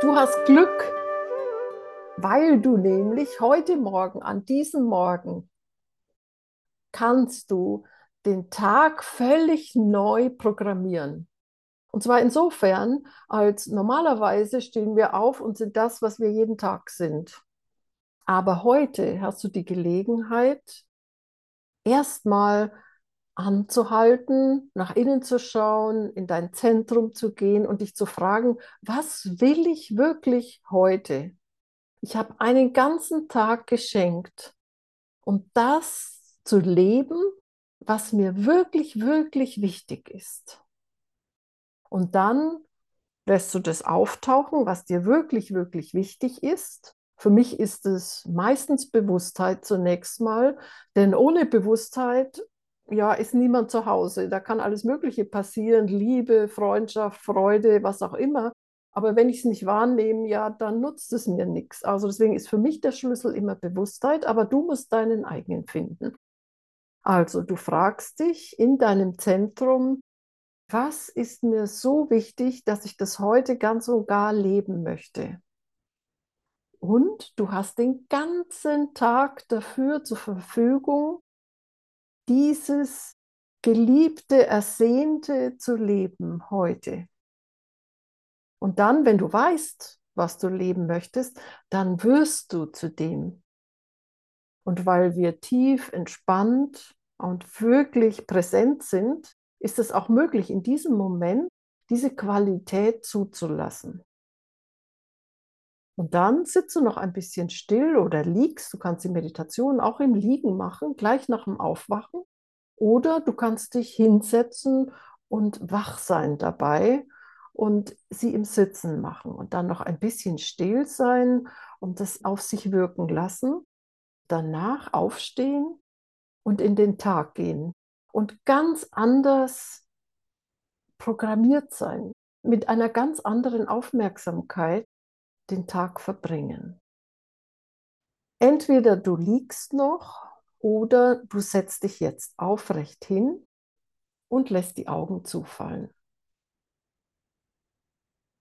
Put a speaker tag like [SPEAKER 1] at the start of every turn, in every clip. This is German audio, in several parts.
[SPEAKER 1] Du hast Glück, weil du nämlich heute Morgen, an diesem Morgen, kannst du den Tag völlig neu programmieren. Und zwar insofern, als normalerweise stehen wir auf und sind das, was wir jeden Tag sind. Aber heute hast du die Gelegenheit, erstmal anzuhalten, nach innen zu schauen, in dein Zentrum zu gehen und dich zu fragen, was will ich wirklich heute? Ich habe einen ganzen Tag geschenkt, um das zu leben, was mir wirklich, wirklich wichtig ist. Und dann lässt du das auftauchen, was dir wirklich, wirklich wichtig ist. Für mich ist es meistens Bewusstheit zunächst mal, denn ohne Bewusstheit ja, ist niemand zu Hause. Da kann alles Mögliche passieren, Liebe, Freundschaft, Freude, was auch immer. Aber wenn ich es nicht wahrnehme, ja, dann nutzt es mir nichts. Also deswegen ist für mich der Schlüssel immer Bewusstheit, aber du musst deinen eigenen finden. Also du fragst dich in deinem Zentrum, was ist mir so wichtig, dass ich das heute ganz und gar leben möchte? Und du hast den ganzen Tag dafür zur Verfügung, dieses geliebte, ersehnte zu leben heute. Und dann, wenn du weißt, was du leben möchtest, dann wirst du zu dem. Und weil wir tief entspannt und wirklich präsent sind, ist es auch möglich, in diesem Moment diese Qualität zuzulassen. Und dann sitzt du noch ein bisschen still oder liegst. Du kannst die Meditation auch im Liegen machen, gleich nach dem Aufwachen. Oder du kannst dich hinsetzen und wach sein dabei und sie im Sitzen machen und dann noch ein bisschen still sein und das auf sich wirken lassen. Danach aufstehen und in den Tag gehen und ganz anders programmiert sein, mit einer ganz anderen Aufmerksamkeit den Tag verbringen. Entweder du liegst noch oder du setzt dich jetzt aufrecht hin und lässt die Augen zufallen.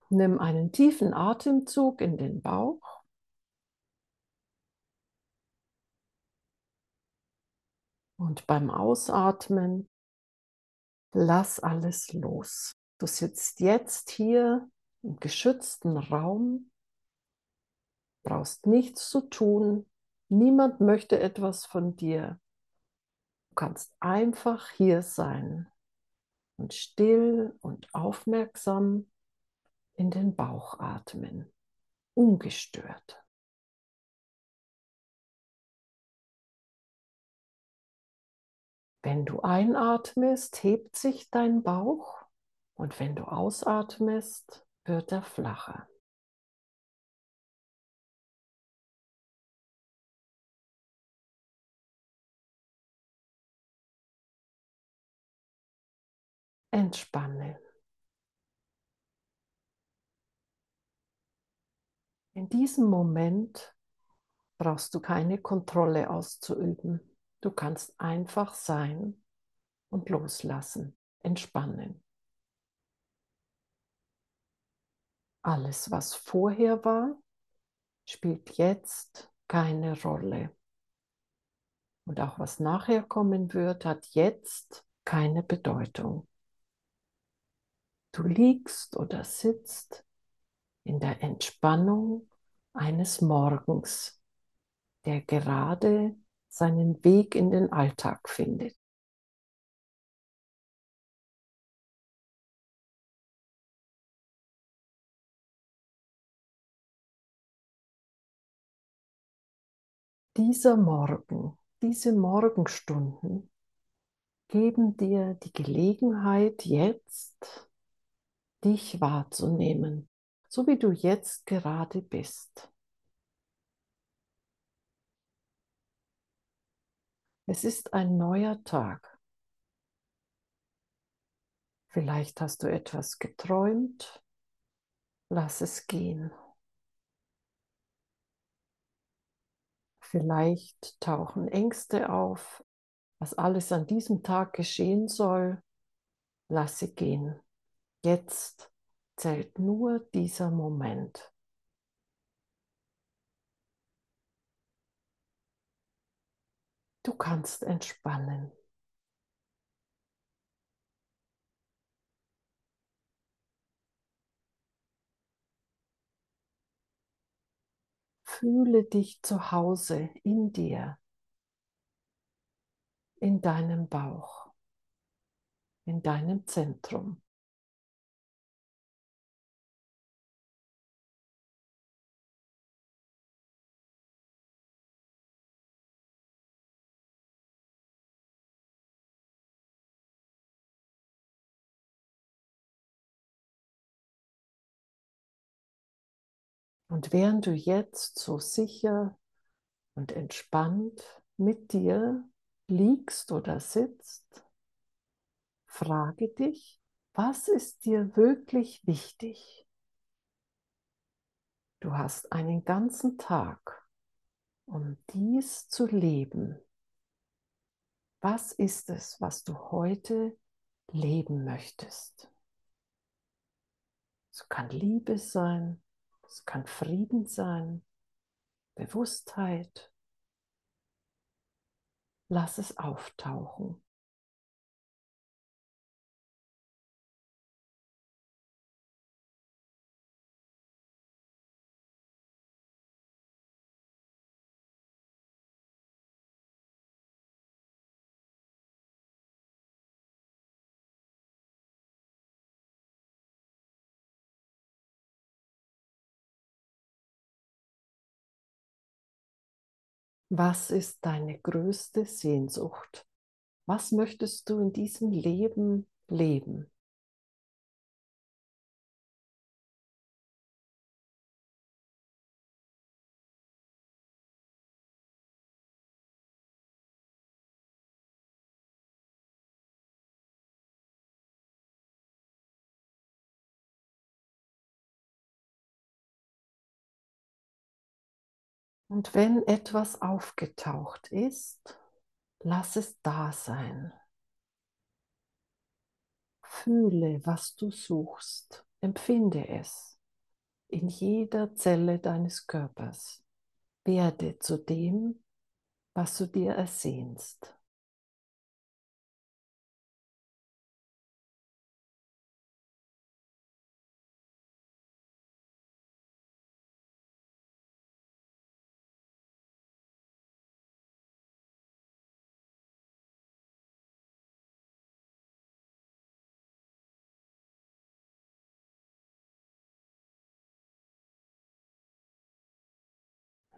[SPEAKER 1] Nimm einen tiefen Atemzug in den Bauch. Und beim Ausatmen lass alles los. Du sitzt jetzt hier im geschützten Raum brauchst nichts zu tun. Niemand möchte etwas von dir. Du kannst einfach hier sein und still und aufmerksam in den Bauch atmen, ungestört. Wenn du einatmest, hebt sich dein Bauch und wenn du ausatmest, wird er flacher. Entspanne. In diesem Moment brauchst du keine Kontrolle auszuüben. Du kannst einfach sein und loslassen, entspannen. Alles, was vorher war, spielt jetzt keine Rolle. Und auch was nachher kommen wird, hat jetzt keine Bedeutung. Du liegst oder sitzt in der Entspannung eines Morgens, der gerade seinen Weg in den Alltag findet. Dieser Morgen, diese Morgenstunden geben dir die Gelegenheit, jetzt dich wahrzunehmen, so wie du jetzt gerade bist. Es ist ein neuer Tag. Vielleicht hast du etwas geträumt. Lass es gehen. Vielleicht tauchen Ängste auf, was alles an diesem Tag geschehen soll. Lass sie gehen. Jetzt zählt nur dieser Moment. Du kannst entspannen. Fühle dich zu Hause in dir, in deinem Bauch, in deinem Zentrum. Und während du jetzt so sicher und entspannt mit dir liegst oder sitzt, frage dich, was ist dir wirklich wichtig? Du hast einen ganzen Tag, um dies zu leben. Was ist es, was du heute leben möchtest? Es kann Liebe sein, es kann Frieden sein, Bewusstheit. Lass es auftauchen. Was ist deine größte Sehnsucht? Was möchtest du in diesem Leben leben? Und wenn etwas aufgetaucht ist, lass es da sein. Fühle, was du suchst, empfinde es in jeder Zelle deines Körpers. Werde zu dem, was du dir ersehnst.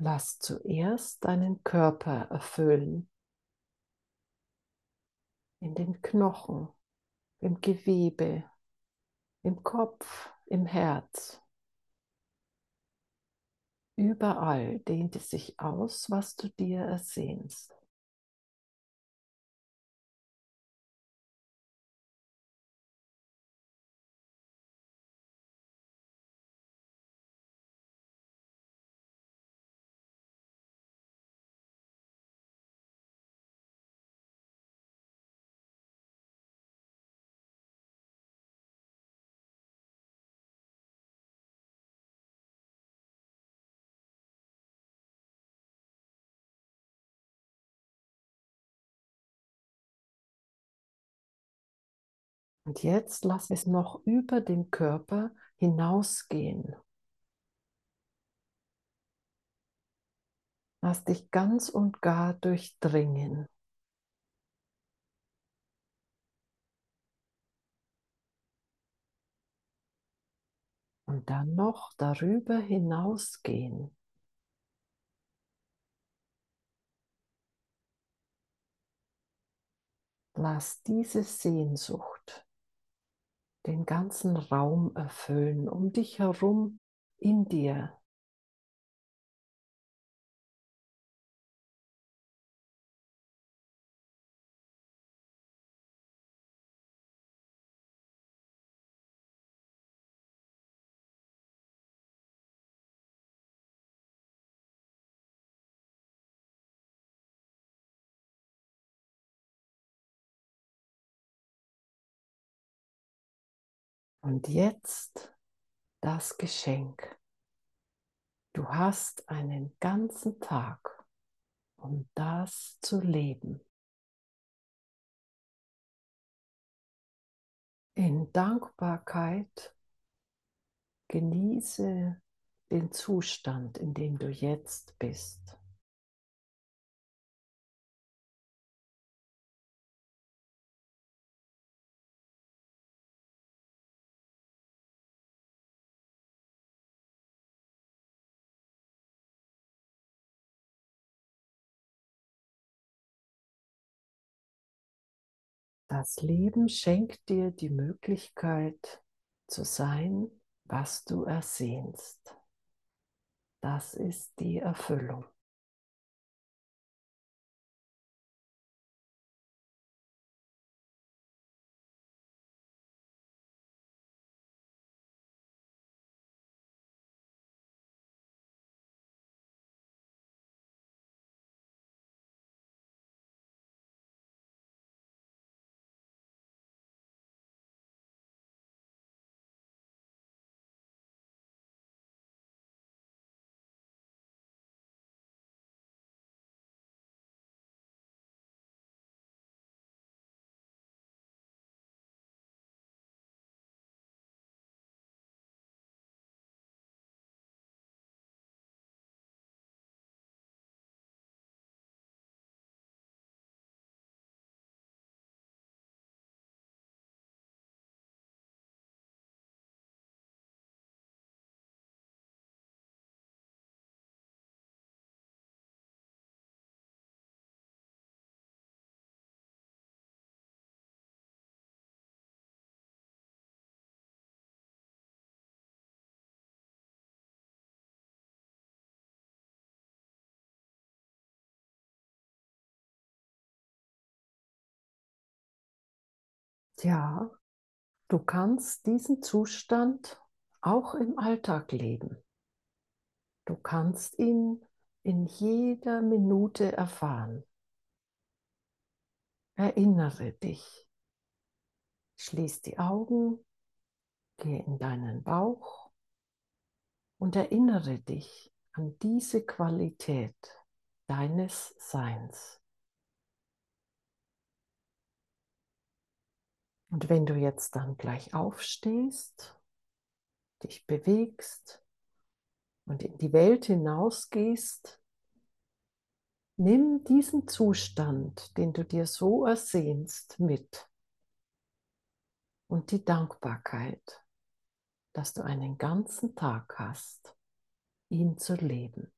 [SPEAKER 1] Lass zuerst deinen Körper erfüllen. In den Knochen, im Gewebe, im Kopf, im Herz. Überall dehnt es sich aus, was du dir ersehnst. Und jetzt lass es noch über den Körper hinausgehen. Lass dich ganz und gar durchdringen. Und dann noch darüber hinausgehen. Lass diese Sehnsucht den ganzen Raum erfüllen, um dich herum, in dir. Und jetzt das Geschenk. Du hast einen ganzen Tag, um das zu leben. In Dankbarkeit genieße den Zustand, in dem du jetzt bist. Das Leben schenkt dir die Möglichkeit zu sein, was du ersehnst. Das ist die Erfüllung. Ja, du kannst diesen Zustand auch im Alltag leben. Du kannst ihn in jeder Minute erfahren. Erinnere dich. Schließ die Augen, geh in deinen Bauch und erinnere dich an diese Qualität deines Seins. Und wenn du jetzt dann gleich aufstehst, dich bewegst und in die Welt hinausgehst, nimm diesen Zustand, den du dir so ersehnst, mit. Und die Dankbarkeit, dass du einen ganzen Tag hast, ihn zu leben.